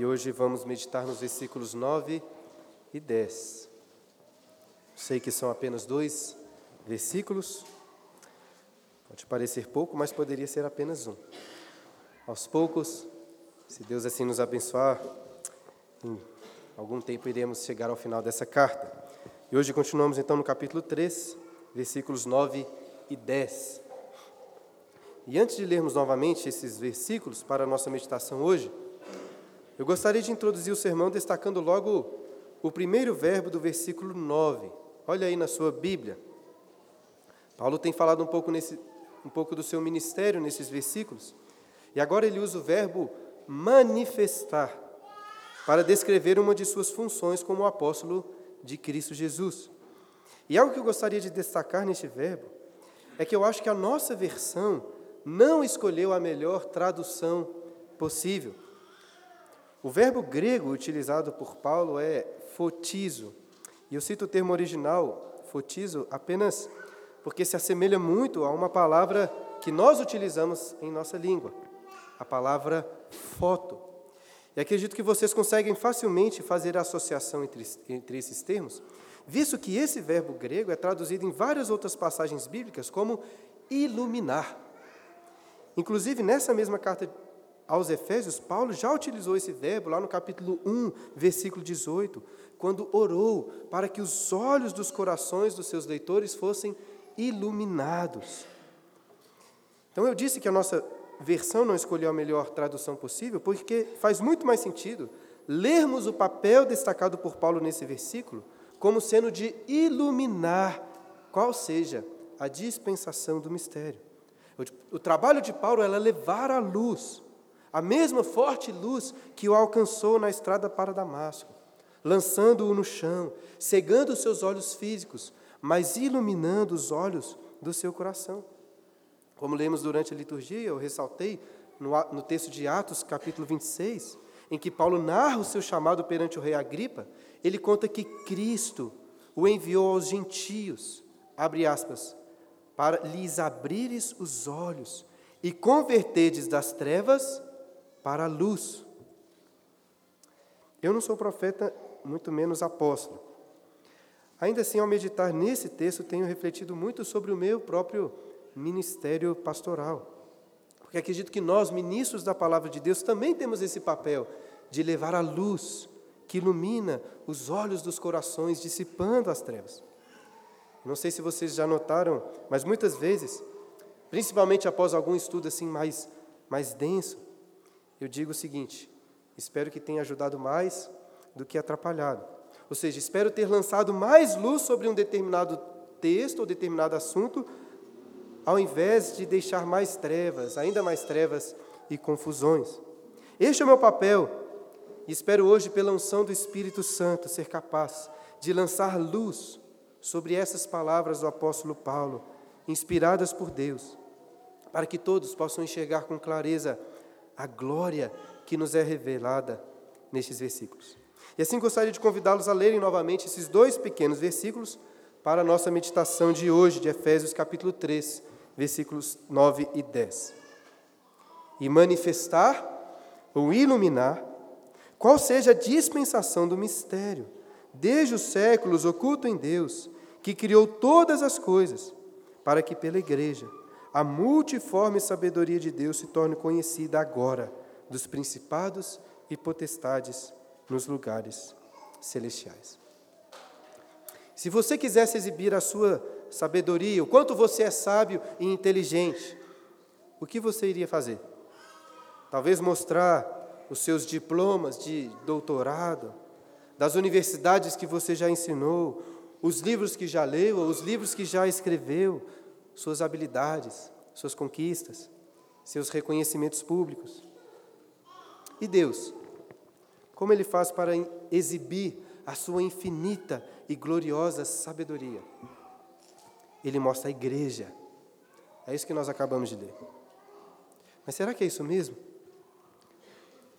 e hoje vamos meditar nos versículos 9 e 10. Sei que são apenas dois versículos, pode parecer pouco, mas poderia ser apenas um. Aos poucos, se Deus assim nos abençoar, em algum tempo iremos chegar ao final dessa carta. E hoje continuamos então no capítulo 3, versículos 9 e 10. E antes de lermos novamente esses versículos para a nossa meditação hoje, eu gostaria de introduzir o sermão destacando logo o primeiro verbo do versículo 9. Olha aí na sua Bíblia. Paulo tem falado um pouco, nesse, um pouco do seu ministério nesses versículos. E agora ele usa o verbo manifestar para descrever uma de suas funções como apóstolo de Cristo Jesus. E algo que eu gostaria de destacar neste verbo é que eu acho que a nossa versão não escolheu a melhor tradução possível. O verbo grego utilizado por Paulo é fotizo. E eu cito o termo original, fotizo, apenas porque se assemelha muito a uma palavra que nós utilizamos em nossa língua, a palavra foto. E acredito que vocês conseguem facilmente fazer a associação entre, entre esses termos, visto que esse verbo grego é traduzido em várias outras passagens bíblicas como iluminar. Inclusive, nessa mesma carta aos Efésios, Paulo já utilizou esse verbo lá no capítulo 1, versículo 18, quando orou para que os olhos dos corações dos seus leitores fossem iluminados. Então eu disse que a nossa versão não escolheu a melhor tradução possível, porque faz muito mais sentido lermos o papel destacado por Paulo nesse versículo como sendo de iluminar qual seja a dispensação do mistério. O, trabalho de Paulo é levar a luz a mesma forte luz que o alcançou na estrada para Damasco, lançando-o no chão, cegando seus olhos físicos, mas iluminando os olhos do seu coração. Como lemos durante a liturgia, eu ressaltei no, no texto de Atos, capítulo 26, em que Paulo narra o seu chamado perante o rei Agripa, ele conta que Cristo o enviou aos gentios, abre aspas, para lhes abrires os olhos e convertedes das trevas para a luz. Eu não sou profeta, muito menos apóstolo. Ainda assim, ao meditar nesse texto, tenho refletido muito sobre o meu próprio ministério pastoral. Porque acredito que nós, ministros da palavra de Deus, também temos esse papel de levar a luz que ilumina os olhos dos corações, dissipando as trevas. Não sei se vocês já notaram, mas muitas vezes, principalmente após algum estudo assim mais, mais denso, eu digo o seguinte: espero que tenha ajudado mais do que atrapalhado. Ou seja, espero ter lançado mais luz sobre um determinado texto ou determinado assunto, ao invés de deixar mais trevas, ainda mais trevas e confusões. Este é o meu papel, e espero hoje, pela unção do Espírito Santo, ser capaz de lançar luz sobre essas palavras do apóstolo Paulo, inspiradas por Deus, para que todos possam enxergar com clareza a glória que nos é revelada nestes versículos. E assim gostaria de convidá-los a lerem novamente esses dois pequenos versículos para a nossa meditação de hoje, de Efésios capítulo 3, versículos 9 e 10. E manifestar ou iluminar qual seja a dispensação do mistério, desde os séculos oculto em Deus, que criou todas as coisas, para que pela igreja a multiforme sabedoria de Deus se torne conhecida agora dos principados e potestades nos lugares celestiais. Se você quisesse exibir a sua sabedoria, o quanto você é sábio e inteligente, o que você iria fazer? Talvez mostrar os seus diplomas de doutorado, das universidades que você já ensinou, os livros que já leu, os livros que já escreveu, suas habilidades, suas conquistas, seus reconhecimentos públicos. E Deus, como Ele faz para exibir a sua infinita e gloriosa sabedoria? Ele mostra a igreja. É isso que nós acabamos de ler. Mas será que é isso mesmo?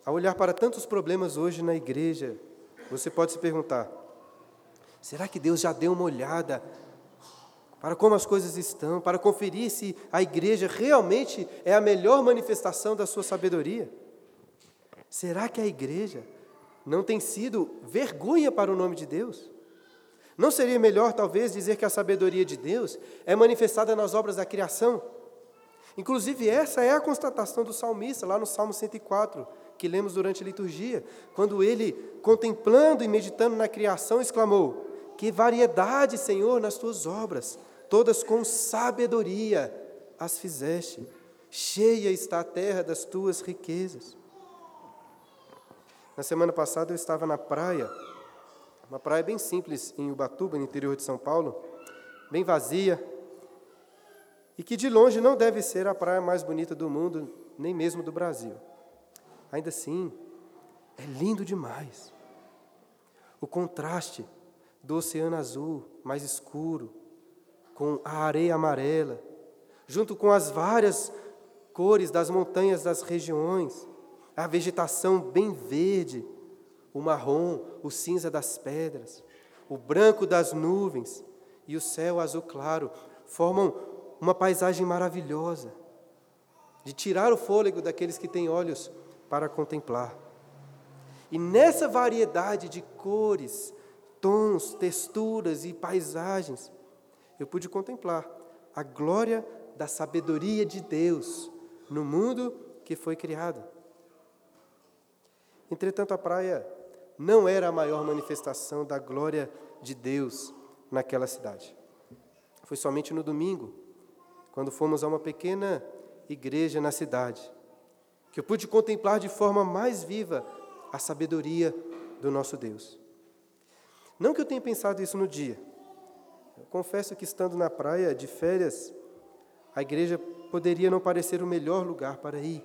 Ao olhar para tantos problemas hoje na igreja, você pode se perguntar: será que Deus já deu uma olhada para como as coisas estão, para conferir se a igreja realmente é a melhor manifestação da sua sabedoria. Será que a igreja não tem sido vergonha para o nome de Deus? Não seria melhor, talvez, dizer que a sabedoria de Deus é manifestada nas obras da criação? Inclusive, essa é a constatação do salmista, lá no Salmo 104, que lemos durante a liturgia, quando ele, contemplando e meditando na criação, exclamou: Que variedade, Senhor, nas tuas obras, todas com sabedoria as fizeste. Cheia está a terra das tuas riquezas. Na semana passada eu estava na praia, uma praia bem simples em Ubatuba, no interior de São Paulo, bem vazia, e que de longe não deve ser a praia mais bonita do mundo, nem mesmo do Brasil. Ainda assim, é lindo demais. O contraste do oceano azul, mais escuro, com a areia amarela, junto com as várias cores das montanhas das regiões, a vegetação bem verde, o marrom, o cinza das pedras, o branco das nuvens e o céu azul claro formam uma paisagem maravilhosa, de tirar o fôlego daqueles que têm olhos para contemplar. E nessa variedade de cores, tons, texturas e paisagens, eu pude contemplar a glória da sabedoria de Deus no mundo que foi criado. Entretanto, a praia não era a maior manifestação da glória de Deus naquela cidade. Foi somente no domingo, quando fomos a uma pequena igreja na cidade, que eu pude contemplar de forma mais viva a sabedoria do nosso Deus. Não que eu tenha pensado isso no dia. Confesso que estando na praia de férias, a igreja poderia não parecer o melhor lugar para ir.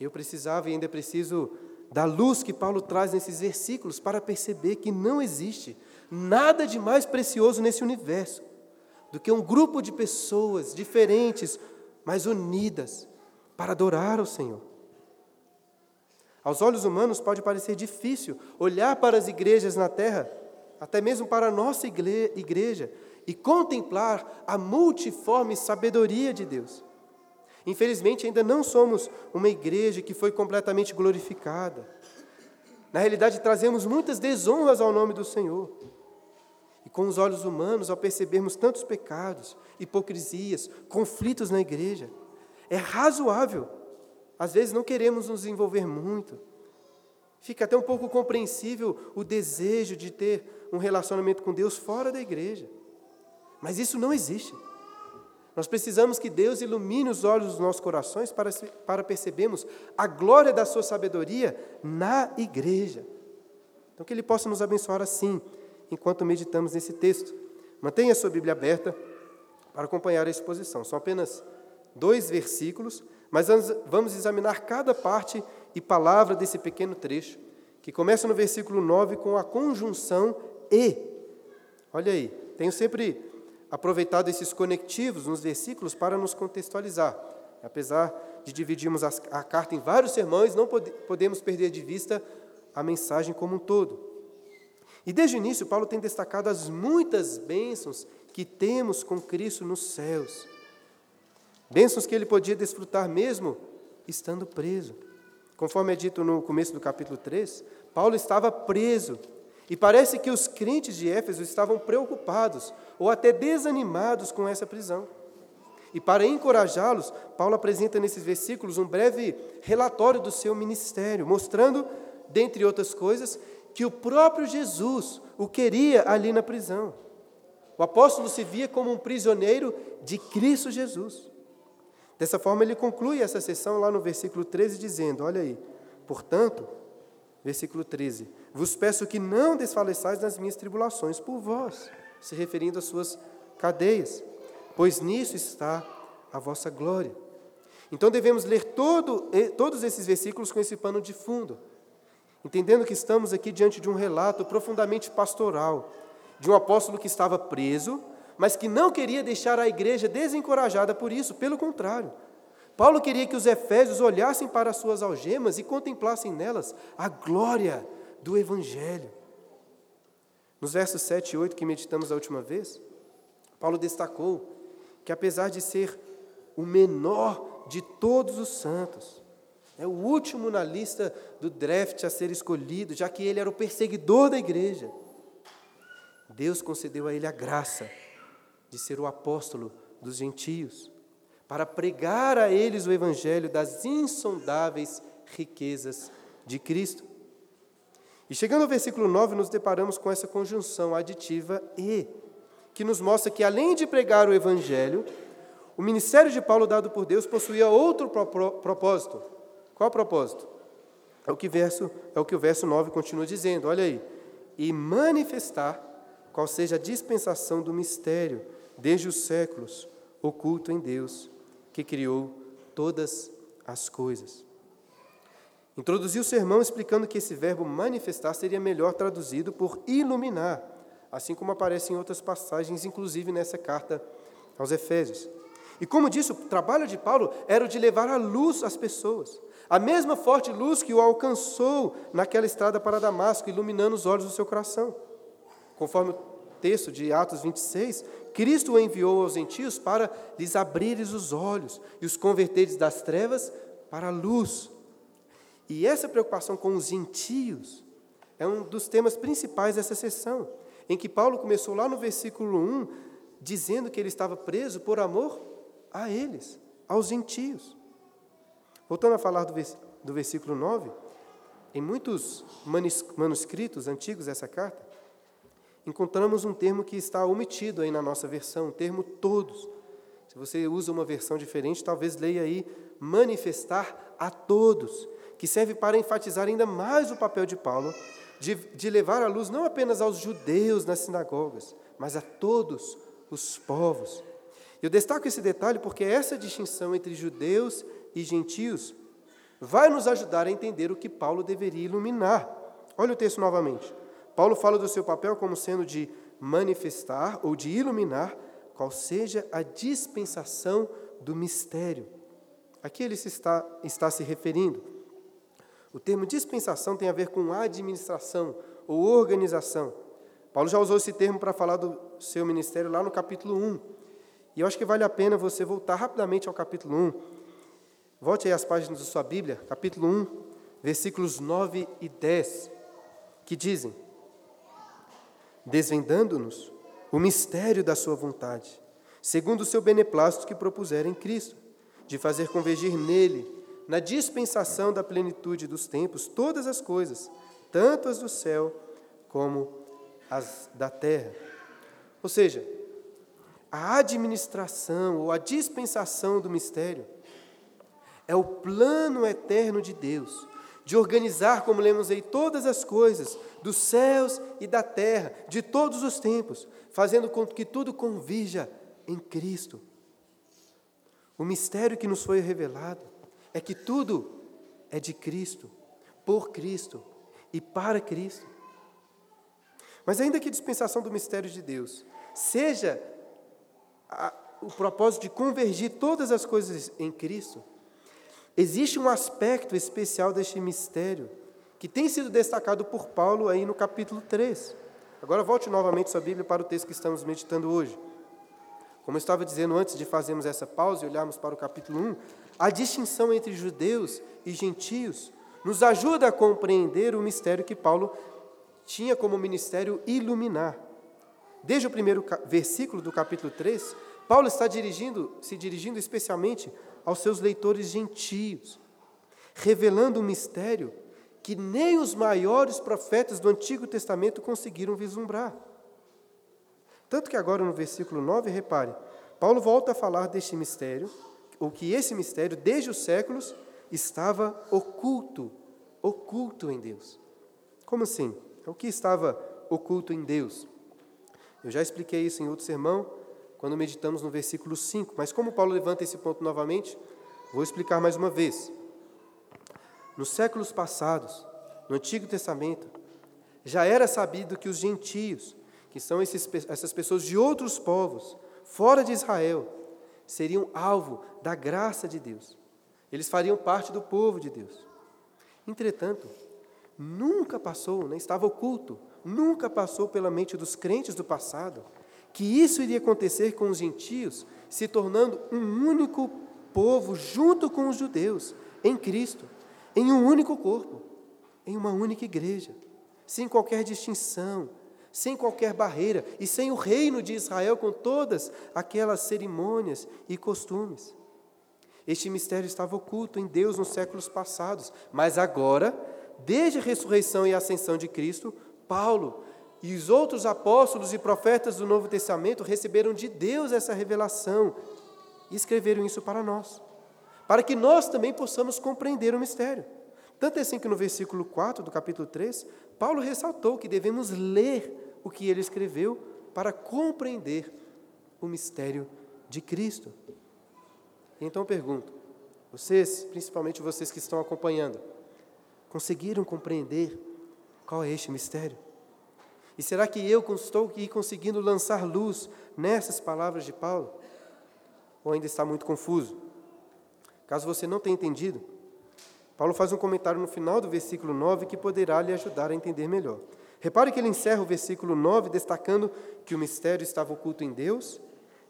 Eu precisava e ainda preciso da luz que Paulo traz nesses versículos para perceber que não existe nada de mais precioso nesse universo do que um grupo de pessoas diferentes, mas unidas, para adorar o Senhor. Aos olhos humanos pode parecer difícil olhar para as igrejas na terra, até mesmo para a nossa igreja, e contemplar a multiforme sabedoria de Deus. Infelizmente, ainda não somos uma igreja que foi completamente glorificada. Na realidade, trazemos muitas desonras ao nome do Senhor. E com os olhos humanos, ao percebermos tantos pecados, hipocrisias, conflitos na igreja, é razoável. Às vezes não queremos nos envolver muito. Fica até um pouco compreensível o desejo de ter um relacionamento com Deus fora da igreja. Mas isso não existe. Nós precisamos que Deus ilumine os olhos dos nossos corações para, para percebermos a glória da Sua sabedoria na igreja. Então, que Ele possa nos abençoar assim, enquanto meditamos nesse texto. Mantenha a sua Bíblia aberta para acompanhar a exposição. São apenas dois versículos, mas vamos examinar cada parte e palavra desse pequeno trecho, que começa no versículo 9 com a conjunção e. Olha aí, tenho sempre aproveitado esses conectivos nos versículos para nos contextualizar. Apesar de dividirmos a carta em vários sermões, não podemos perder de vista a mensagem como um todo. E desde o início, Paulo tem destacado as muitas bênçãos que temos com Cristo nos céus. Bênçãos que ele podia desfrutar mesmo estando preso. Conforme é dito no começo do capítulo 3, Paulo estava preso e parece que os crentes de Éfeso estavam preocupados ou até desanimados com essa prisão. E para encorajá-los, Paulo apresenta nesses versículos um breve relatório do seu ministério, mostrando, dentre outras coisas, que o próprio Jesus o queria ali na prisão. O apóstolo se via como um prisioneiro de Cristo Jesus. Dessa forma, ele conclui essa sessão lá no versículo 13, dizendo: Olha aí, portanto, versículo 13: Vos peço que não desfaleçais nas minhas tribulações por vós, se referindo às suas cadeias, pois nisso está a vossa glória. Então devemos ler todo, todos esses versículos com esse pano de fundo, entendendo que estamos aqui diante de um relato profundamente pastoral, de um apóstolo que estava preso, mas que não queria deixar a igreja desencorajada por isso, pelo contrário. Paulo queria que os efésios olhassem para as suas algemas e contemplassem nelas a glória do Evangelho. Nos versos 7 e 8 que meditamos a última vez, Paulo destacou que, apesar de ser o menor de todos os santos, É o último na lista do draft a ser escolhido, já que ele era o perseguidor da igreja. Deus concedeu a ele a graça de ser o apóstolo dos gentios, para pregar a eles o evangelho das insondáveis riquezas de Cristo. E chegando ao versículo 9, nos deparamos com essa conjunção aditiva e, que nos mostra que além de pregar o evangelho, o ministério de Paulo dado por Deus possuía outro propósito. Qual propósito? É o que verso, é o que o verso 9 continua dizendo. Olha aí. E manifestar qual seja a dispensação do mistério desde os séculos oculto em Deus, que criou todas as coisas. Introduziu o sermão explicando que esse verbo manifestar seria melhor traduzido por iluminar, assim como aparece em outras passagens, inclusive nessa carta aos Efésios. E como disse, o trabalho de Paulo era o de levar a luz às pessoas, a mesma forte luz que o alcançou naquela estrada para Damasco, iluminando os olhos do seu coração. Conforme o texto de Atos 26, Cristo o enviou aos gentios para lhes abrires os olhos e os converteres das trevas para a luz. E essa preocupação com os gentios é um dos temas principais dessa sessão, em que Paulo começou lá no versículo 1, dizendo que ele estava preso por amor a eles, aos gentios. Voltando a falar do, do versículo 9, em muitos manuscritos antigos dessa carta, encontramos um termo que está omitido aí na nossa versão, o termo todos. Se você usa uma versão diferente, talvez leia aí manifestar a todos que serve para enfatizar ainda mais o papel de Paulo de, de levar a luz não apenas aos judeus nas sinagogas, mas a todos os povos. Eu destaco esse detalhe porque essa distinção entre judeus e gentios vai nos ajudar a entender o que Paulo deveria iluminar. Olha o texto novamente. Paulo fala do seu papel como sendo de manifestar ou de iluminar qual seja a dispensação do mistério. Aqui ele se está, está se referindo o termo dispensação tem a ver com administração ou organização. Paulo já usou esse termo para falar do seu ministério lá no capítulo 1. E eu acho que vale a pena você voltar rapidamente ao capítulo 1. Volte aí às páginas da sua Bíblia, capítulo 1, versículos 9 e 10, que dizem: Desvendando-nos o mistério da Sua vontade, segundo o seu beneplácito que propuseram em Cristo, de fazer convergir nele na dispensação da plenitude dos tempos, todas as coisas, tanto as do céu como as da terra. Ou seja, a administração ou a dispensação do mistério é o plano eterno de Deus de organizar, como lemos aí, todas as coisas dos céus e da terra, de todos os tempos, fazendo com que tudo convija em Cristo. O mistério que nos foi revelado é que tudo é de Cristo, por Cristo e para Cristo. Mas ainda que a dispensação do mistério de Deus seja a, o propósito de convergir todas as coisas em Cristo, existe um aspecto especial deste mistério que tem sido destacado por Paulo aí no capítulo 3. Agora volte novamente sua Bíblia para o texto que estamos meditando hoje. Como eu estava dizendo antes de fazermos essa pausa e olharmos para o capítulo 1, a distinção entre judeus e gentios nos ajuda a compreender o mistério que Paulo tinha como ministério iluminar. Desde o primeiro versículo do capítulo 3, Paulo está dirigindo, se dirigindo especialmente aos seus leitores gentios, revelando um mistério que nem os maiores profetas do Antigo Testamento conseguiram vislumbrar. Tanto que agora no versículo 9, repare, Paulo volta a falar deste mistério ou que esse mistério, desde os séculos, estava oculto, oculto em Deus. Como assim? O que estava oculto em Deus? Eu já expliquei isso em outro sermão, quando meditamos no versículo 5, mas como Paulo levanta esse ponto novamente, vou explicar mais uma vez. Nos séculos passados, no Antigo Testamento, já era sabido que os gentios, que são esses, essas pessoas de outros povos, fora de Israel, seriam alvo da graça de Deus. Eles fariam parte do povo de Deus. Entretanto, nunca passou, nem estava oculto, nunca passou pela mente dos crentes do passado que isso iria acontecer com os gentios, se tornando um único povo junto com os judeus, em Cristo, em um único corpo, em uma única igreja, sem qualquer distinção, sem qualquer barreira e sem o reino de Israel com todas aquelas cerimônias e costumes. Este mistério estava oculto em Deus nos séculos passados, mas agora, desde a ressurreição e a ascensão de Cristo, Paulo e os outros apóstolos e profetas do Novo Testamento receberam de Deus essa revelação e escreveram isso para nós, para que nós também possamos compreender o mistério. Tanto é assim que no versículo 4 do capítulo 3, Paulo ressaltou que devemos ler o que ele escreveu para compreender o mistério de Cristo. Então pergunto, vocês, principalmente vocês que estão acompanhando, conseguiram compreender qual é este mistério? E será que eu estou aqui conseguindo lançar luz nessas palavras de Paulo? Ou ainda está muito confuso? Caso você não tenha entendido, Paulo faz um comentário no final do versículo 9 que poderá lhe ajudar a entender melhor. Repare que ele encerra o versículo 9 destacando que o mistério estava oculto em Deus,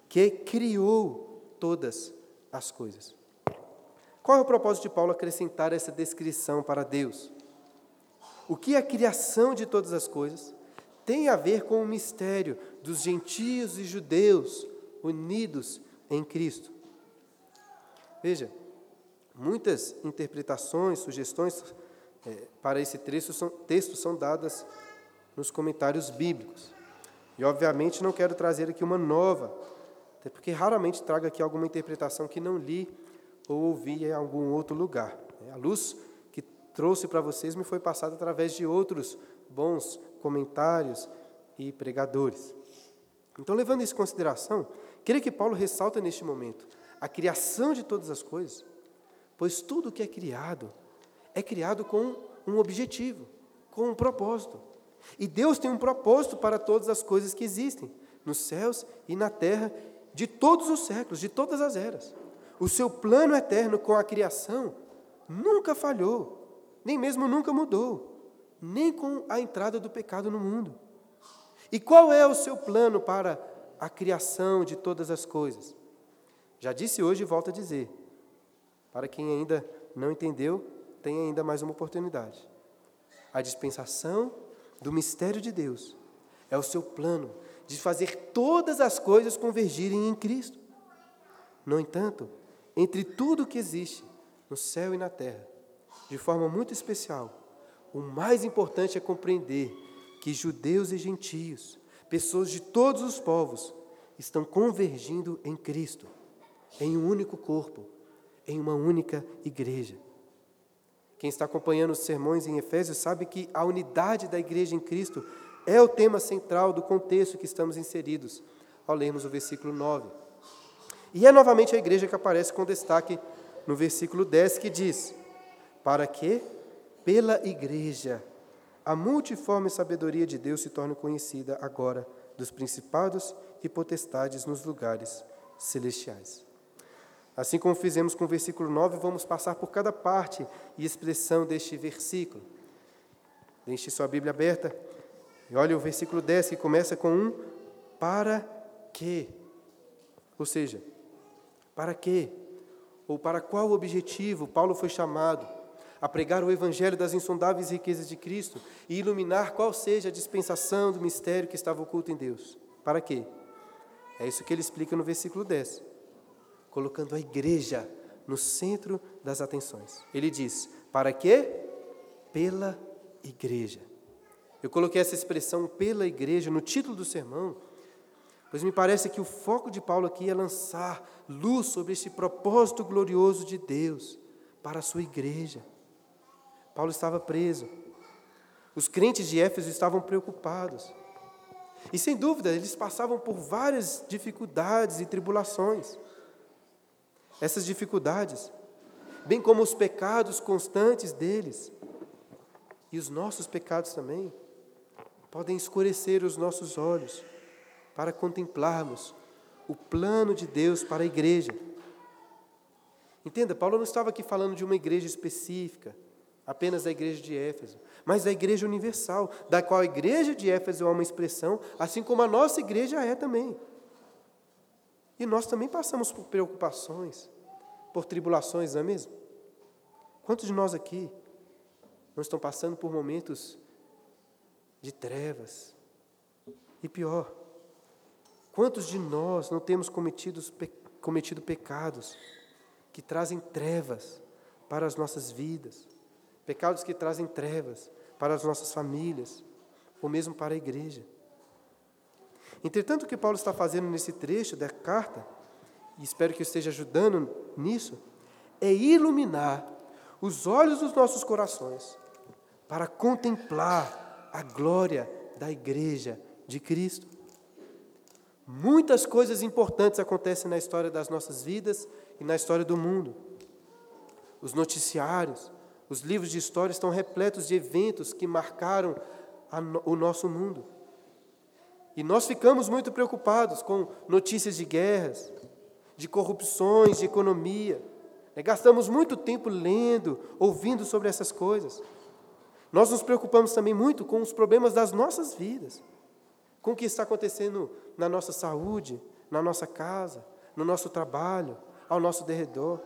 que criou todas as coisas. Qual é o propósito de Paulo acrescentar essa descrição para Deus? O que a criação de todas as coisas tem a ver com o mistério dos gentios e judeus unidos em Cristo? Veja, muitas interpretações, sugestões é, para esse texto são, texto são dadas nos comentários bíblicos. E, obviamente, não quero trazer aqui uma nova até porque raramente trago aqui alguma interpretação que não li ou ouvi em algum outro lugar. A luz que trouxe para vocês me foi passada através de outros bons comentários e pregadores. Então, levando isso em consideração, creio que Paulo ressalta neste momento a criação de todas as coisas, pois tudo que é criado é criado com um objetivo, com um propósito. E Deus tem um propósito para todas as coisas que existem, nos céus e na terra de todos os séculos, de todas as eras. O seu plano eterno com a criação nunca falhou, nem mesmo nunca mudou, nem com a entrada do pecado no mundo. E qual é o seu plano para a criação de todas as coisas? Já disse hoje e volto a dizer. Para quem ainda não entendeu, tem ainda mais uma oportunidade. A dispensação do mistério de Deus é o seu plano de fazer todas as coisas convergirem em Cristo. No entanto, entre tudo que existe no céu e na terra, de forma muito especial, o mais importante é compreender que judeus e gentios, pessoas de todos os povos, estão convergindo em Cristo, em um único corpo, em uma única igreja. Quem está acompanhando os sermões em Efésios sabe que a unidade da igreja em Cristo é o tema central do contexto que estamos inseridos ao lermos o versículo 9. E é novamente a igreja que aparece com destaque no versículo 10 que diz: Para que, pela igreja, a multiforme sabedoria de Deus se torne conhecida agora dos principados e potestades nos lugares celestiais. Assim como fizemos com o versículo 9, vamos passar por cada parte e expressão deste versículo. Deixe sua Bíblia aberta e olha o versículo 10 que começa com um para quê? Ou seja, para quê? Ou para qual objetivo Paulo foi chamado a pregar o evangelho das insondáveis riquezas de Cristo e iluminar qual seja a dispensação do mistério que estava oculto em Deus? Para quê? É isso que ele explica no versículo 10, colocando a igreja no centro das atenções. Ele diz: para quê? Pela igreja. Eu coloquei essa expressão pela igreja no título do sermão, pois me parece que o foco de Paulo aqui é lançar luz sobre esse propósito glorioso de Deus para a sua igreja. Paulo estava preso. Os crentes de Éfeso estavam preocupados. E sem dúvida, eles passavam por várias dificuldades e tribulações. Essas dificuldades, bem como os pecados constantes deles, e os nossos pecados também, podem escurecer os nossos olhos para contemplarmos o plano de Deus para a igreja. Entenda, Paulo não estava aqui falando de uma igreja específica, apenas da igreja de Éfeso, mas da igreja universal, da qual a igreja de Éfeso é uma expressão, assim como a nossa igreja é também. E nós também passamos por preocupações, por tribulações, não é mesmo? Quantos de nós aqui não estão passando por momentos de trevas? E pior, quantos de nós não temos cometido, cometido pecados que trazem trevas para as nossas vidas? Pecados que trazem trevas para as nossas famílias, ou mesmo para a igreja. Entretanto, o que Paulo está fazendo nesse trecho da carta, e espero que esteja ajudando nisso, é iluminar os olhos dos nossos corações para contemplar a glória da igreja de Cristo. Muitas coisas importantes acontecem na história das nossas vidas e na história do mundo. Os noticiários, os livros de história estão repletos de eventos que marcaram o nosso mundo. E nós ficamos muito preocupados com notícias de guerras, de corrupções, de economia. Né, gastamos muito tempo lendo, ouvindo sobre essas coisas. Nós nos preocupamos também muito com os problemas das nossas vidas, com o que está acontecendo na nossa saúde, na nossa casa, no nosso trabalho, ao nosso derredor.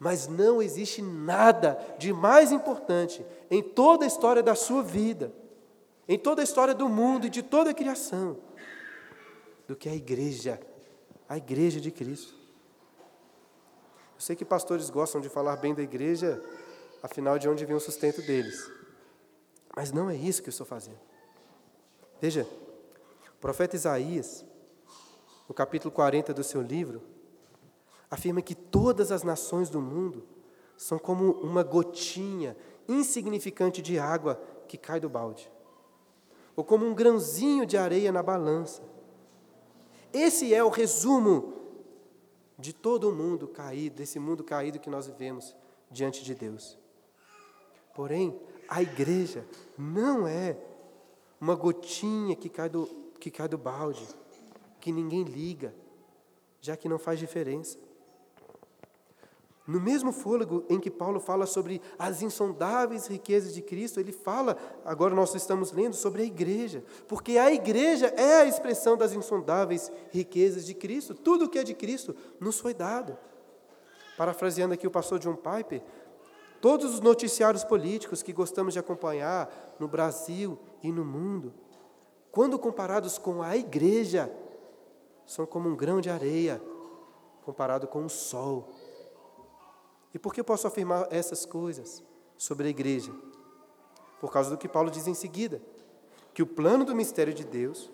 Mas não existe nada de mais importante em toda a história da sua vida em toda a história do mundo e de toda a criação, do que a igreja, a igreja de Cristo. Eu sei que pastores gostam de falar bem da igreja, afinal de onde vem o sustento deles. Mas não é isso que eu estou fazendo. Veja, o profeta Isaías, no capítulo 40 do seu livro, afirma que todas as nações do mundo são como uma gotinha insignificante de água que cai do balde ou como um grãozinho de areia na balança. Esse é o resumo de todo o mundo caído, desse mundo caído que nós vivemos diante de Deus. Porém, a igreja não é uma gotinha que cai do, que cai do balde, que ninguém liga, já que não faz diferença. No mesmo fôlego em que Paulo fala sobre as insondáveis riquezas de Cristo, ele fala, agora nós estamos lendo, sobre a igreja, porque a igreja é a expressão das insondáveis riquezas de Cristo. Tudo o que é de Cristo nos foi dado. Parafraseando aqui o pastor John Piper, todos os noticiários políticos que gostamos de acompanhar no Brasil e no mundo, quando comparados com a igreja, são como um grão de areia comparado com o sol e por que eu posso afirmar essas coisas sobre a igreja? Por causa do que Paulo diz em seguida: que o plano do mistério de Deus,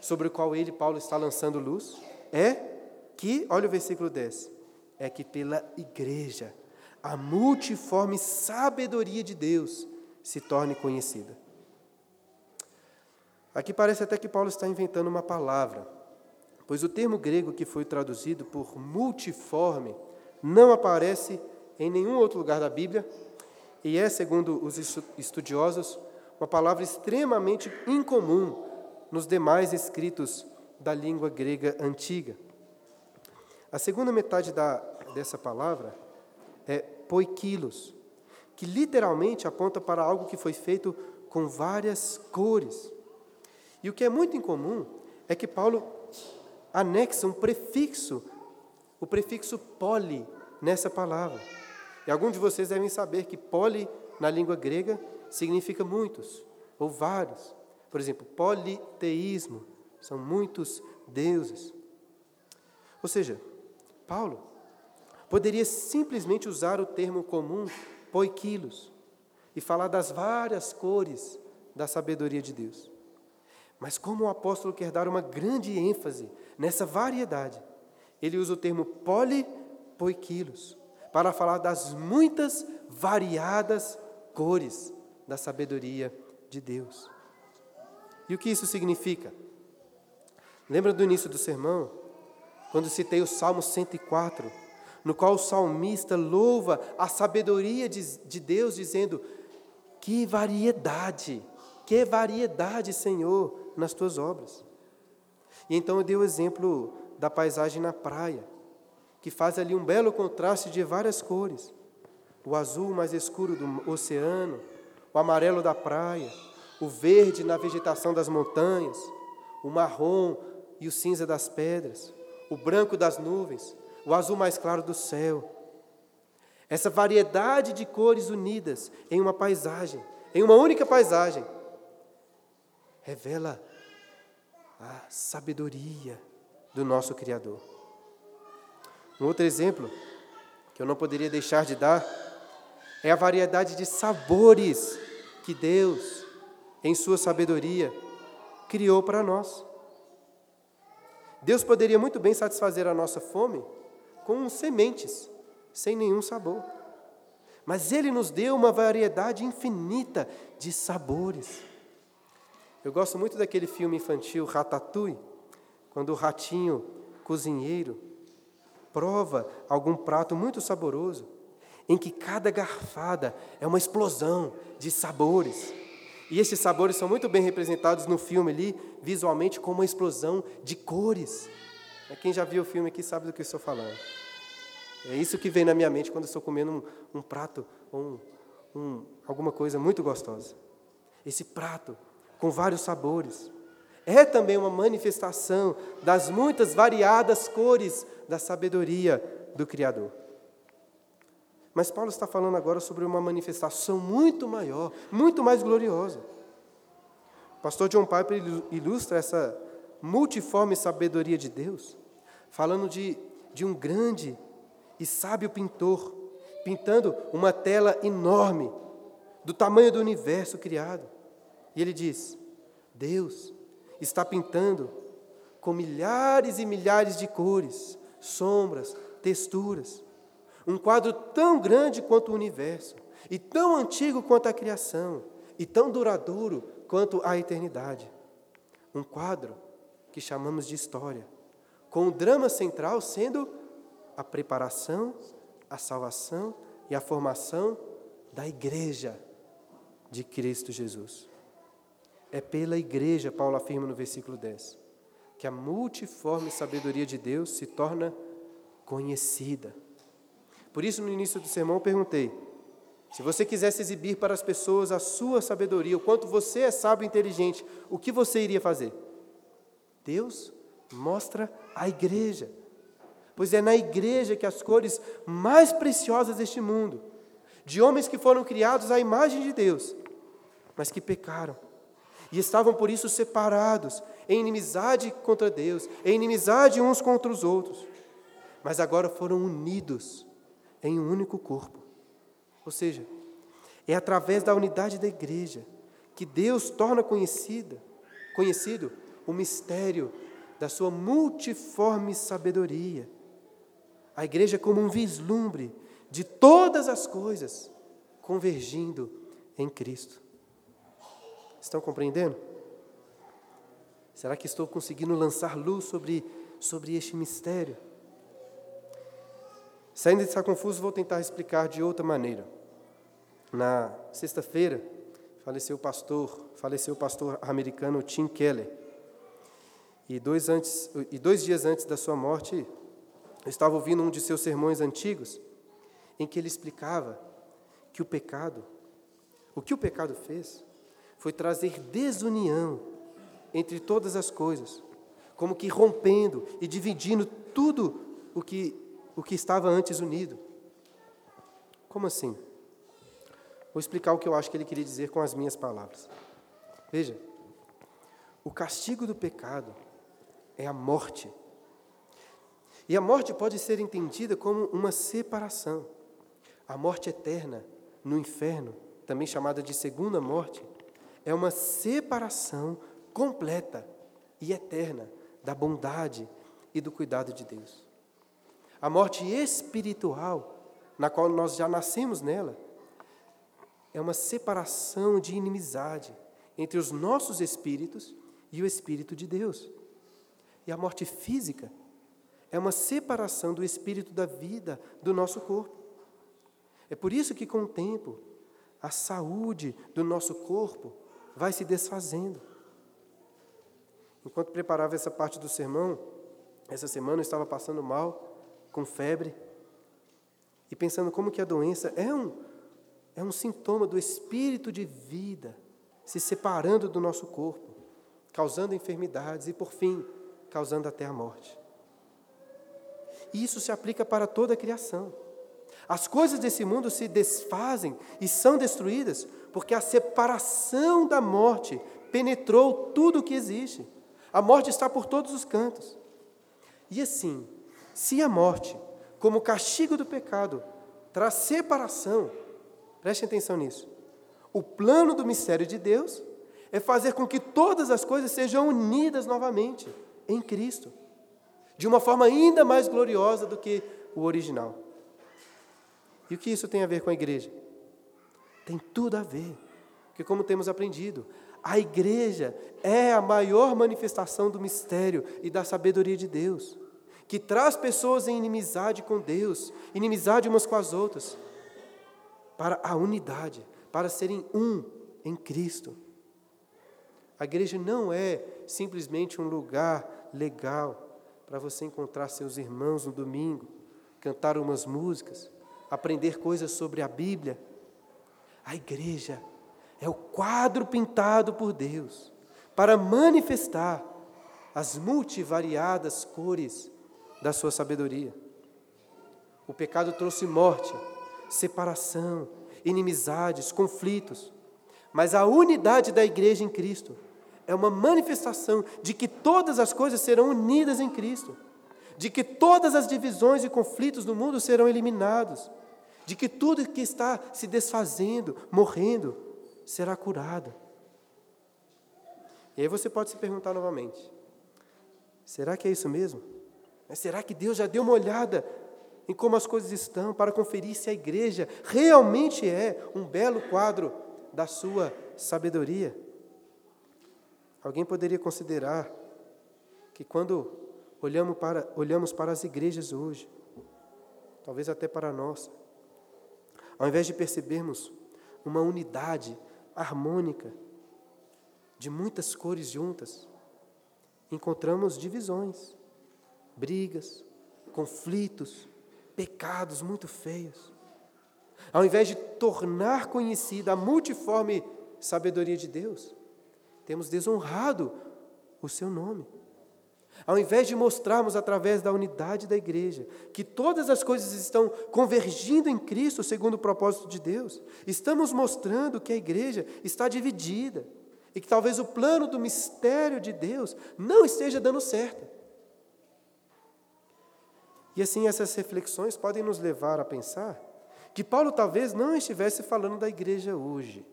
sobre o qual ele, Paulo, está lançando luz, é que, olha o versículo 10, é que pela igreja a multiforme sabedoria de Deus se torne conhecida. Aqui parece até que Paulo está inventando uma palavra, pois o termo grego que foi traduzido por multiforme não aparece em nenhum outro lugar da Bíblia e é, segundo os estudiosos, uma palavra extremamente incomum nos demais escritos da língua grega antiga. A segunda metade da, dessa palavra é poikilos, que literalmente aponta para algo que foi feito com várias cores. E o que é muito incomum é que Paulo anexa um prefixo, o prefixo poli, nessa palavra. E alguns de vocês devem saber que poli, na língua grega, significa muitos, ou vários. Por exemplo, politeísmo, são muitos deuses. Ou seja, Paulo poderia simplesmente usar o termo comum poiquilos e falar das várias cores da sabedoria de Deus. Mas como o apóstolo quer dar uma grande ênfase nessa variedade, ele usa o termo polipoiquilos, para falar das muitas variadas cores da sabedoria de Deus. E o que isso significa? Lembra do início do sermão? Quando citei o Salmo 104, no qual o salmista louva a sabedoria de, de Deus, dizendo: Que variedade, que variedade, Senhor, nas tuas obras. E então eu dei o exemplo da paisagem na praia que faz ali um belo contraste de várias cores. O azul mais escuro do oceano, o amarelo da praia, o verde na vegetação das montanhas, o marrom e o cinza das pedras, o branco das nuvens, o azul mais claro do céu. essa variedade de cores unidas em uma paisagem, em uma única paisagem, revela a sabedoria do nosso Criador. Um outro exemplo que eu não poderia deixar de dar é a variedade de sabores que Deus, em Sua sabedoria, criou para nós. Deus poderia muito bem satisfazer a nossa fome com sementes, sem nenhum sabor. Mas Ele nos deu uma variedade infinita de sabores. Eu gosto muito daquele filme infantil Ratatouille, quando o ratinho cozinheiro prova algum prato muito saboroso, em que cada garfada é uma explosão de sabores. E esses sabores são muito bem representados no filme ali, visualmente, como uma explosão de cores. Quem já viu o filme aqui sabe do que estou falando. É isso que vem na minha mente quando estou comendo um, um prato ou um, um, alguma coisa muito gostosa. Esse prato, com vários sabores, é também uma manifestação das muitas variadas cores da sabedoria do Criador. Mas Paulo está falando agora sobre uma manifestação muito maior, muito mais gloriosa. O pastor John Piper ilustra essa multiforme sabedoria de Deus, falando de, de um grande e sábio pintor, pintando uma tela enorme, do tamanho do universo criado. E ele diz: Deus está pintando com milhares e milhares de cores, sombras, texturas um quadro tão grande quanto o universo, e tão antigo quanto a criação, e tão duradouro quanto a eternidade. Um quadro que chamamos de história, com o drama central sendo a preparação, a salvação e a formação da igreja de Cristo Jesus. É pela igreja, Paulo afirma no versículo 10, que a multiforme sabedoria de Deus se torna conhecida. Por isso, no início do sermão, perguntei: se você quisesse exibir para as pessoas a sua sabedoria, o quanto você é sábio e inteligente, o que você iria fazer? Deus mostra a igreja. Pois é na igreja que as cores mais preciosas deste mundo, de homens que foram criados à imagem de Deus, mas que pecaram e estavam por isso separados, em inimizade contra Deus, em inimizade uns contra os outros, mas agora foram unidos em um único corpo. Ou seja, é através da unidade da igreja que Deus torna conhecida, conhecido o mistério da sua multiforme sabedoria. A igreja é como um vislumbre de todas as coisas convergindo em Cristo. Estão compreendendo? Será que estou conseguindo lançar luz sobre, sobre este mistério? Se ainda está confuso, vou tentar explicar de outra maneira. Na sexta-feira, faleceu o pastor, faleceu o pastor americano Tim Keller. E dois, antes, e dois dias antes da sua morte, eu estava ouvindo um de seus sermões antigos, em que ele explicava que o pecado, o que o pecado fez, foi trazer desunião entre todas as coisas, como que rompendo e dividindo tudo o que o que estava antes unido. Como assim? Vou explicar o que eu acho que ele queria dizer com as minhas palavras. Veja, o castigo do pecado é a morte. E a morte pode ser entendida como uma separação. A morte eterna no inferno, também chamada de segunda morte, é uma separação completa e eterna da bondade e do cuidado de Deus. A morte espiritual, na qual nós já nascemos nela, é uma separação de inimizade entre os nossos espíritos e o Espírito de Deus. E a morte física é uma separação do espírito da vida do nosso corpo. É por isso que, com o tempo, a saúde do nosso corpo vai se desfazendo. Enquanto preparava essa parte do sermão, essa semana eu estava passando mal com febre, e pensando como que a doença é um, é um sintoma do espírito de vida se separando do nosso corpo, causando enfermidades e, por fim, causando até a morte. Isso se aplica para toda a criação. As coisas desse mundo se desfazem e são destruídas porque a separação da morte penetrou tudo o que existe. A morte está por todos os cantos. E assim, se a morte, como castigo do pecado, traz separação, preste atenção nisso. O plano do mistério de Deus é fazer com que todas as coisas sejam unidas novamente em Cristo, de uma forma ainda mais gloriosa do que o original. E o que isso tem a ver com a igreja? Tem tudo a ver, porque, como temos aprendido, a igreja é a maior manifestação do mistério e da sabedoria de Deus, que traz pessoas em inimizade com Deus, inimizade umas com as outras, para a unidade, para serem um em Cristo. A igreja não é simplesmente um lugar legal para você encontrar seus irmãos no domingo, cantar umas músicas, aprender coisas sobre a Bíblia. A igreja é o quadro pintado por Deus para manifestar as multivariadas cores da sua sabedoria. O pecado trouxe morte, separação, inimizades, conflitos, mas a unidade da igreja em Cristo é uma manifestação de que todas as coisas serão unidas em Cristo, de que todas as divisões e conflitos do mundo serão eliminados, de que tudo que está se desfazendo, morrendo, será curado. E aí você pode se perguntar novamente: será que é isso mesmo? Será que Deus já deu uma olhada em como as coisas estão para conferir se a igreja realmente é um belo quadro da sua sabedoria? Alguém poderia considerar que quando olhamos para, olhamos para as igrejas hoje, talvez até para a nossa, ao invés de percebermos uma unidade harmônica, de muitas cores juntas, encontramos divisões, brigas, conflitos, pecados muito feios. Ao invés de tornar conhecida a multiforme sabedoria de Deus, temos desonrado o seu nome. Ao invés de mostrarmos através da unidade da igreja que todas as coisas estão convergindo em Cristo segundo o propósito de Deus, estamos mostrando que a igreja está dividida e que talvez o plano do mistério de Deus não esteja dando certo. E assim essas reflexões podem nos levar a pensar que Paulo talvez não estivesse falando da igreja hoje.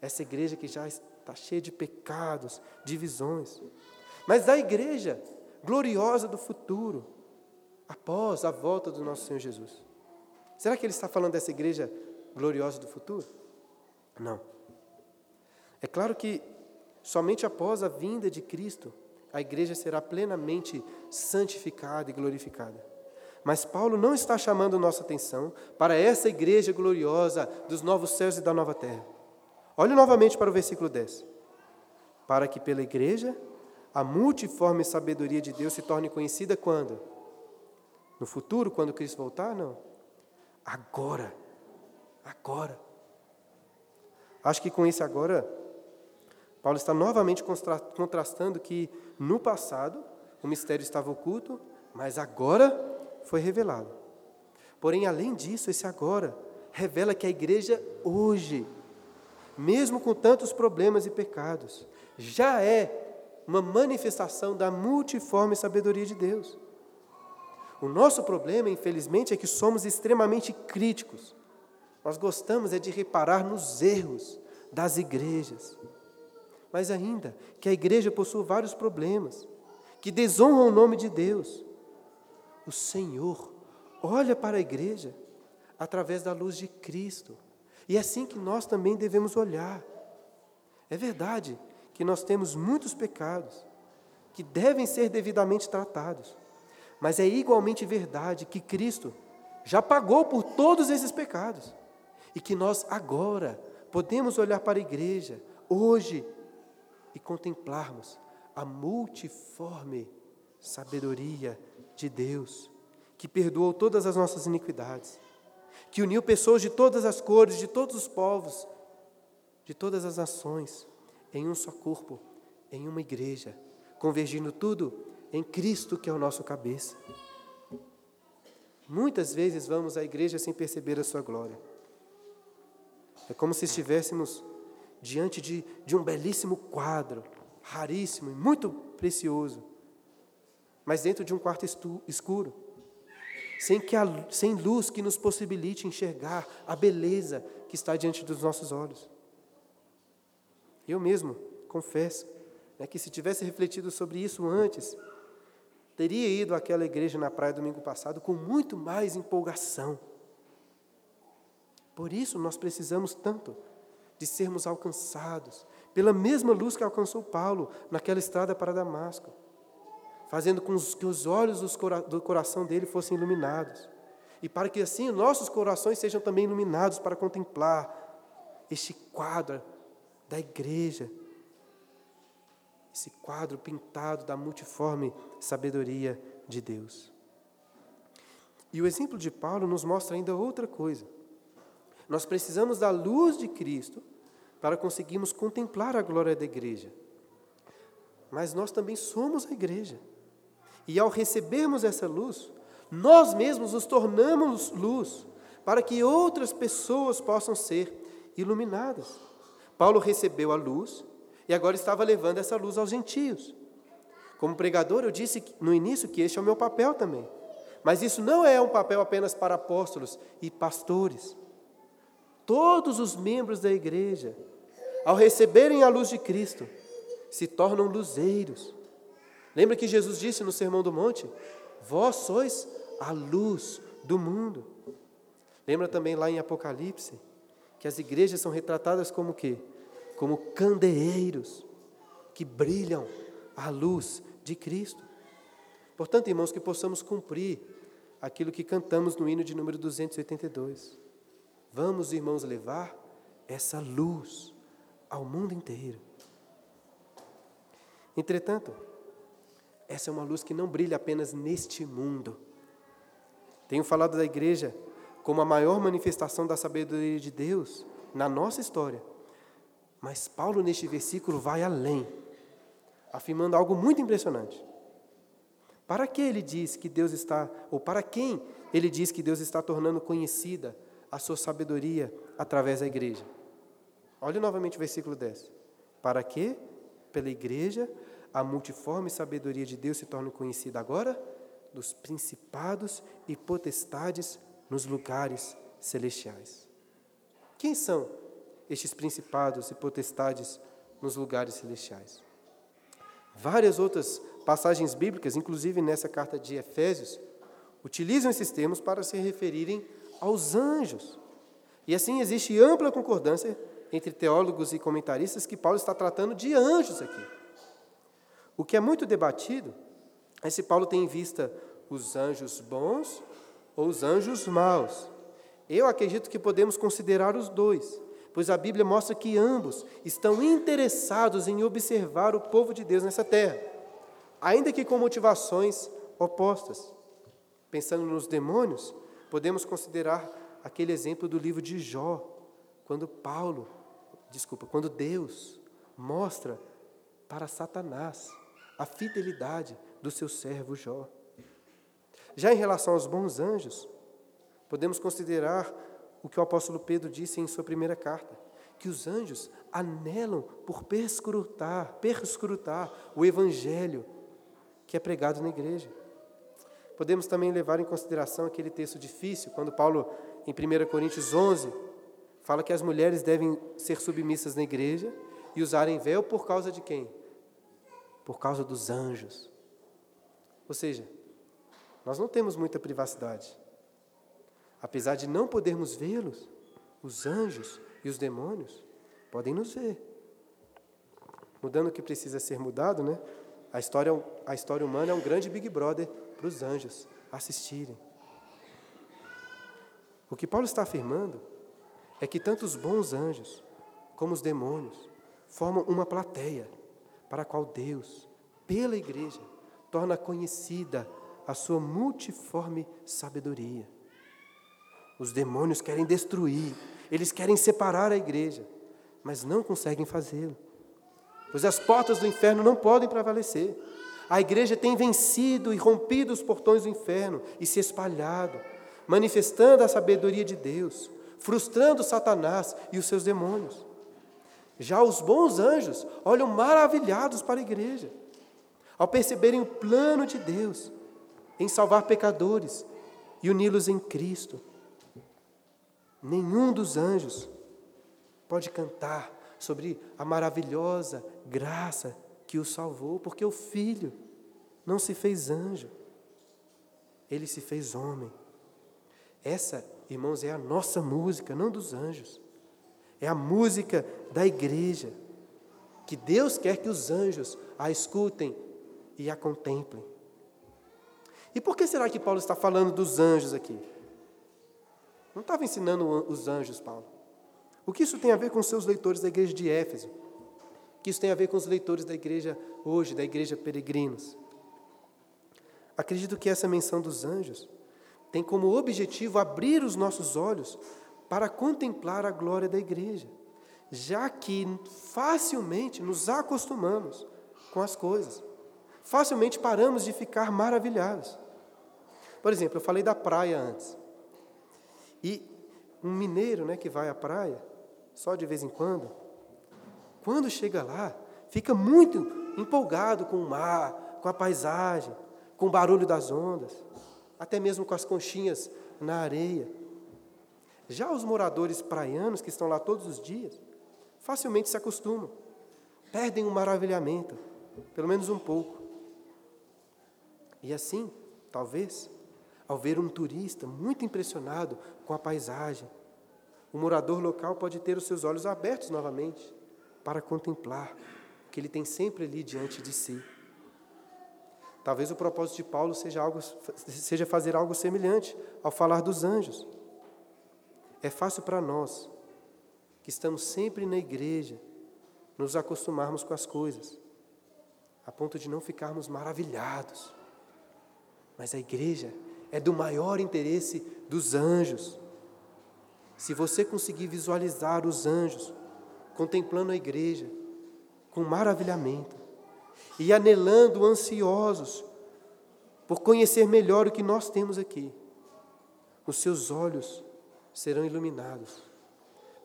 Essa igreja que já está cheia de pecados, divisões. Mas da igreja gloriosa do futuro, após a volta do nosso Senhor Jesus. Será que ele está falando dessa igreja gloriosa do futuro? Não. É claro que somente após a vinda de Cristo a igreja será plenamente santificada e glorificada. Mas Paulo não está chamando nossa atenção para essa igreja gloriosa dos novos céus e da nova terra. Olhe novamente para o versículo 10. Para que pela igreja a multiforme sabedoria de Deus se torne conhecida quando? No futuro, quando Cristo voltar? Não. Agora. Agora. Acho que com isso agora, Paulo está novamente contrastando que no passado o mistério estava oculto, mas agora foi revelado. Porém, além disso, esse agora revela que a igreja hoje mesmo com tantos problemas e pecados, já é uma manifestação da multiforme sabedoria de Deus. O nosso problema, infelizmente, é que somos extremamente críticos. Nós gostamos é de reparar nos erros das igrejas. Mas ainda que a igreja possua vários problemas, que desonram o nome de Deus. O Senhor olha para a igreja através da luz de Cristo e é assim que nós também devemos olhar. É verdade que nós temos muitos pecados que devem ser devidamente tratados, mas é igualmente verdade que Cristo já pagou por todos esses pecados e que nós agora podemos olhar para a igreja hoje e contemplarmos a multiforme sabedoria de Deus, que perdoou todas as nossas iniquidades que uniu pessoas de todas as cores, de todos os povos, de todas as nações, em um só corpo, em uma igreja, convergindo tudo em Cristo, que é o nosso cabeça. Muitas vezes vamos à igreja sem perceber a sua glória. É como se estivéssemos diante de, de um belíssimo quadro, raríssimo e muito precioso, mas dentro de um quarto escuro, sem, que a, sem luz que nos possibilite enxergar a beleza que está diante dos nossos olhos. Eu mesmo confesso né, que se tivesse refletido sobre isso antes, teria ido àquela igreja na praia domingo passado com muito mais empolgação. Por isso nós precisamos tanto de sermos alcançados pela mesma luz que alcançou Paulo naquela estrada para Damasco, fazendo com que os olhos do coração dele fossem iluminados, e para que assim nossos corações sejam também iluminados para contemplar este quadro da igreja esse quadro pintado da multiforme sabedoria de Deus. E o exemplo de Paulo nos mostra ainda outra coisa. Nós precisamos da luz de Cristo para conseguirmos contemplar a glória da igreja. Mas nós também somos a igreja. E ao recebermos essa luz, nós mesmos nos tornamos luz para que outras pessoas possam ser iluminadas. Paulo recebeu a luz e agora estava levando essa luz aos gentios. Como pregador, eu disse no início que este é o meu papel também. Mas isso não é um papel apenas para apóstolos e pastores. Todos os membros da igreja, ao receberem a luz de Cristo, se tornam luzeiros. Lembra que Jesus disse no Sermão do Monte: Vós sois a luz do mundo. Lembra também lá em Apocalipse que as igrejas são retratadas como que como candeeiros que brilham à luz de Cristo. Portanto, irmãos, que possamos cumprir aquilo que cantamos no hino de número 282. Vamos, irmãos, levar essa luz ao mundo inteiro. Entretanto, essa é uma luz que não brilha apenas neste mundo. Tenho falado da igreja como a maior manifestação da sabedoria de Deus na nossa história, mas Paulo, neste versículo, vai além, afirmando algo muito impressionante. Para que ele diz que Deus está, ou para quem ele diz que Deus está tornando conhecida a sua sabedoria através da igreja? Olhe novamente o versículo 10. Para que, pela igreja, a multiforme sabedoria de Deus se torne conhecida agora dos principados e potestades nos lugares celestiais. Quem são estes principados e potestades nos lugares celestiais. Várias outras passagens bíblicas, inclusive nessa carta de Efésios, utilizam esses termos para se referirem aos anjos. E assim existe ampla concordância entre teólogos e comentaristas que Paulo está tratando de anjos aqui. O que é muito debatido é se Paulo tem em vista os anjos bons ou os anjos maus. Eu acredito que podemos considerar os dois pois a Bíblia mostra que ambos estão interessados em observar o povo de Deus nessa terra, ainda que com motivações opostas. Pensando nos demônios, podemos considerar aquele exemplo do livro de Jó, quando Paulo, desculpa, quando Deus mostra para Satanás a fidelidade do seu servo Jó. Já em relação aos bons anjos, podemos considerar o que o apóstolo Pedro disse em sua primeira carta, que os anjos anelam por perscrutar, perscrutar o evangelho que é pregado na igreja. Podemos também levar em consideração aquele texto difícil, quando Paulo, em 1 Coríntios 11, fala que as mulheres devem ser submissas na igreja e usarem véu por causa de quem? Por causa dos anjos. Ou seja, nós não temos muita privacidade. Apesar de não podermos vê-los, os anjos e os demônios podem nos ver. Mudando o que precisa ser mudado, né? A história, a história humana é um grande Big Brother para os anjos assistirem. O que Paulo está afirmando é que tanto os bons anjos como os demônios formam uma plateia para a qual Deus, pela igreja, torna conhecida a sua multiforme sabedoria. Os demônios querem destruir, eles querem separar a igreja, mas não conseguem fazê-lo. Pois as portas do inferno não podem prevalecer. A igreja tem vencido e rompido os portões do inferno e se espalhado, manifestando a sabedoria de Deus, frustrando Satanás e os seus demônios. Já os bons anjos olham maravilhados para a igreja, ao perceberem o plano de Deus em salvar pecadores e uni-los em Cristo. Nenhum dos anjos pode cantar sobre a maravilhosa graça que o salvou, porque o Filho não se fez anjo, ele se fez homem. Essa, irmãos, é a nossa música, não dos anjos. É a música da igreja, que Deus quer que os anjos a escutem e a contemplem. E por que será que Paulo está falando dos anjos aqui? Não estava ensinando os anjos, Paulo. O que isso tem a ver com seus leitores da igreja de Éfeso? O que isso tem a ver com os leitores da igreja hoje, da igreja peregrinos? Acredito que essa menção dos anjos tem como objetivo abrir os nossos olhos para contemplar a glória da igreja, já que facilmente nos acostumamos com as coisas, facilmente paramos de ficar maravilhados. Por exemplo, eu falei da praia antes. E um mineiro né, que vai à praia, só de vez em quando, quando chega lá, fica muito empolgado com o mar, com a paisagem, com o barulho das ondas, até mesmo com as conchinhas na areia. Já os moradores praianos, que estão lá todos os dias, facilmente se acostumam, perdem o maravilhamento, pelo menos um pouco. E assim, talvez, ao ver um turista muito impressionado com a paisagem. O morador local pode ter os seus olhos abertos novamente para contemplar o que ele tem sempre ali diante de si. Talvez o propósito de Paulo seja, algo, seja fazer algo semelhante ao falar dos anjos. É fácil para nós, que estamos sempre na igreja, nos acostumarmos com as coisas, a ponto de não ficarmos maravilhados. Mas a igreja é do maior interesse dos anjos. Se você conseguir visualizar os anjos contemplando a igreja com maravilhamento e anelando, ansiosos por conhecer melhor o que nós temos aqui, os seus olhos serão iluminados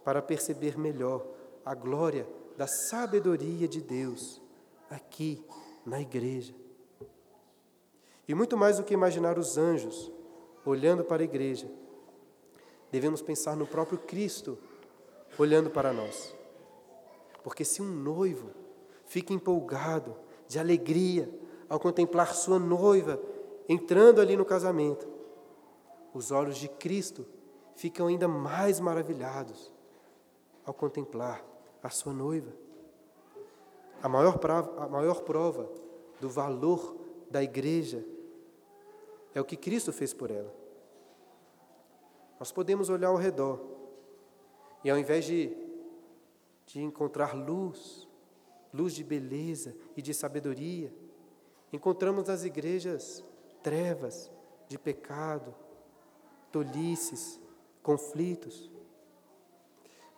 para perceber melhor a glória da sabedoria de Deus aqui na igreja. E muito mais do que imaginar os anjos olhando para a igreja, devemos pensar no próprio Cristo olhando para nós. Porque se um noivo fica empolgado, de alegria, ao contemplar sua noiva entrando ali no casamento, os olhos de Cristo ficam ainda mais maravilhados ao contemplar a sua noiva. A maior, prova, a maior prova do valor da igreja é o que Cristo fez por ela. Nós podemos olhar ao redor e, ao invés de, de encontrar luz, luz de beleza e de sabedoria, encontramos nas igrejas trevas de pecado, tolices, conflitos.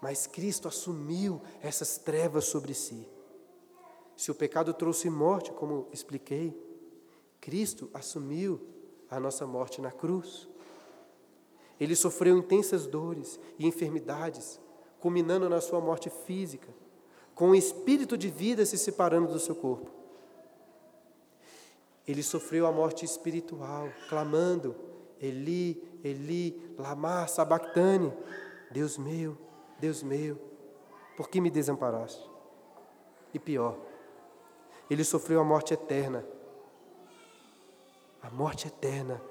Mas Cristo assumiu essas trevas sobre si. Se o pecado trouxe morte, como expliquei, Cristo assumiu a nossa morte na cruz. Ele sofreu intensas dores e enfermidades, culminando na sua morte física, com o espírito de vida se separando do seu corpo. Ele sofreu a morte espiritual, clamando: Eli, Eli, lama sabachthani, Deus meu, Deus meu, por que me desamparaste? E pior, ele sofreu a morte eterna, a morte eterna,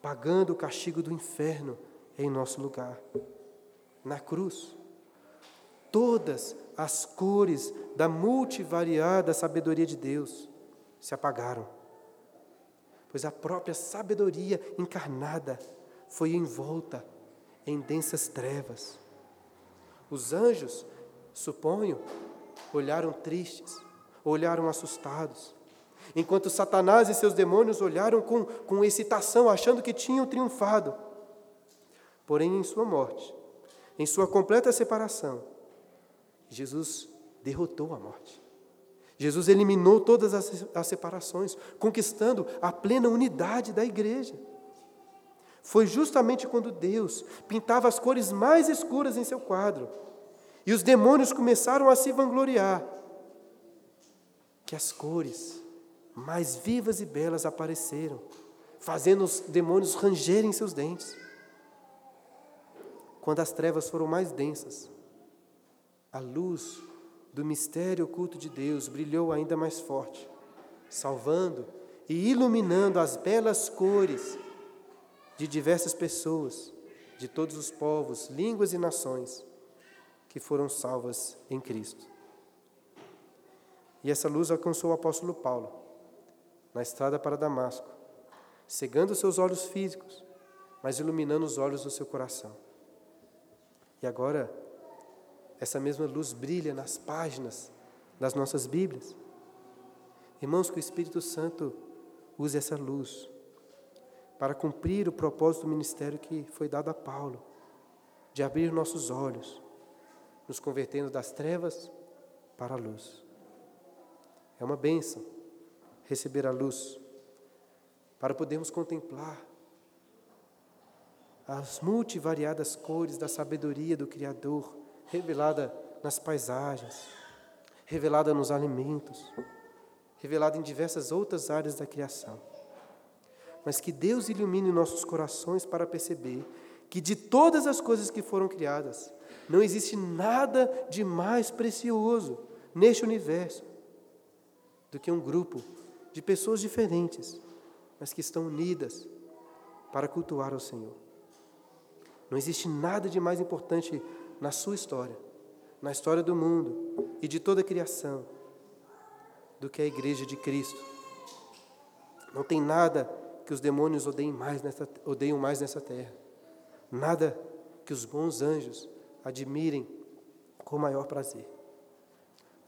pagando o castigo do inferno em nosso lugar. Na cruz, todas as cores da multivariada sabedoria de Deus se apagaram, pois a própria sabedoria encarnada foi envolta em densas trevas. Os anjos, suponho, olharam tristes, olharam assustados, enquanto Satanás e seus demônios olharam com, com excitação, achando que tinham triunfado. Porém, em sua morte, em sua completa separação, Jesus derrotou a morte. Jesus eliminou todas as, separações, conquistando a plena unidade da igreja. foi justamente quando Deus pintava as cores mais escuras em seu quadro e os demônios começaram a se vangloriar que as cores mais vivas e belas apareceram, fazendo os demônios rangerem seus dentes. Quando as trevas foram mais densas, a luz do mistério oculto de Deus brilhou ainda mais forte, salvando e iluminando as belas cores de diversas pessoas, de todos os povos, línguas e nações que foram salvas em Cristo. E essa luz alcançou o apóstolo Paulo na estrada para Damasco, cegando seus olhos físicos, mas iluminando os olhos do seu coração. E agora, essa mesma luz brilha nas páginas das nossas Bíblias. Irmãos, que o Espírito Santo use essa luz para cumprir o propósito do ministério que foi dado a Paulo, de abrir nossos olhos, nos convertendo das trevas para a luz. É uma bênção receber a luz para podermos contemplar as multivariadas cores da sabedoria do Criador, revelada nas paisagens, revelada nos alimentos, revelada em diversas outras áreas da criação. Mas que Deus ilumine nossos corações para perceber que de todas as coisas que foram criadas, não existe nada de mais precioso neste universo do que um grupo de pessoas diferentes, mas que estão unidas para cultuar ao Senhor. Não existe nada de mais importante na sua história, na história do mundo e de toda a criação, do que a igreja de Cristo. Não tem nada que os demônios odeiem mais nessa, odeiam mais nessa terra. Nada que os bons anjos admirem com maior prazer.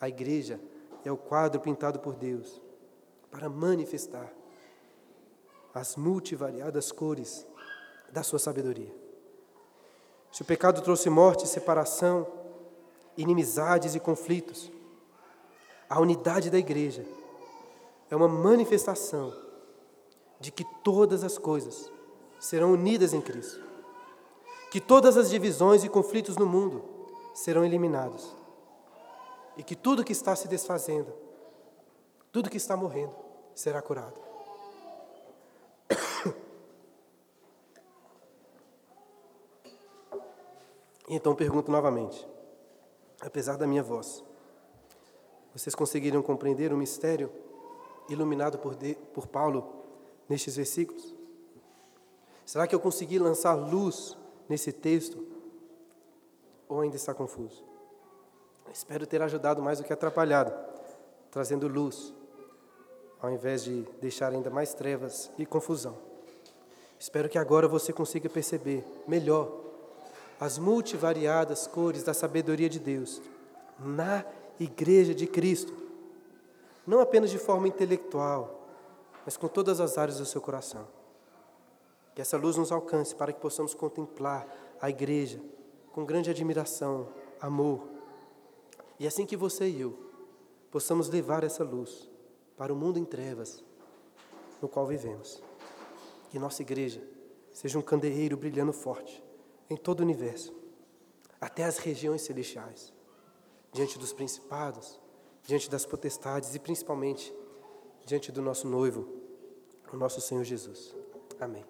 A igreja é o quadro pintado por Deus para manifestar as multivariadas cores da sua sabedoria. Se o pecado trouxe morte, separação, inimizades e conflitos, a unidade da igreja é uma manifestação de que todas as coisas serão unidas em Cristo, que todas as divisões e conflitos no mundo serão eliminados e que tudo que está se desfazendo, tudo que está morrendo, será curado. Então pergunto novamente, apesar da minha voz, vocês conseguiram compreender o mistério iluminado por, de, por Paulo nestes versículos? Será que eu consegui lançar luz nesse texto? Ou ainda está confuso? Espero ter ajudado mais do que atrapalhado, trazendo luz, ao invés de deixar ainda mais trevas e confusão. Espero que agora você consiga perceber melhor as multivariadas cores da sabedoria de Deus na Igreja de Cristo, não apenas de forma intelectual, mas com todas as áreas do seu coração. Que essa luz nos alcance para que possamos contemplar a Igreja com grande admiração, amor e assim que você e eu possamos levar essa luz para o mundo em trevas no qual vivemos. Que nossa igreja seja um candeeiro brilhando forte em todo o universo, até as regiões celestiais, diante dos principados, diante das potestades e principalmente diante do nosso noivo, o nosso Senhor Jesus. Amém.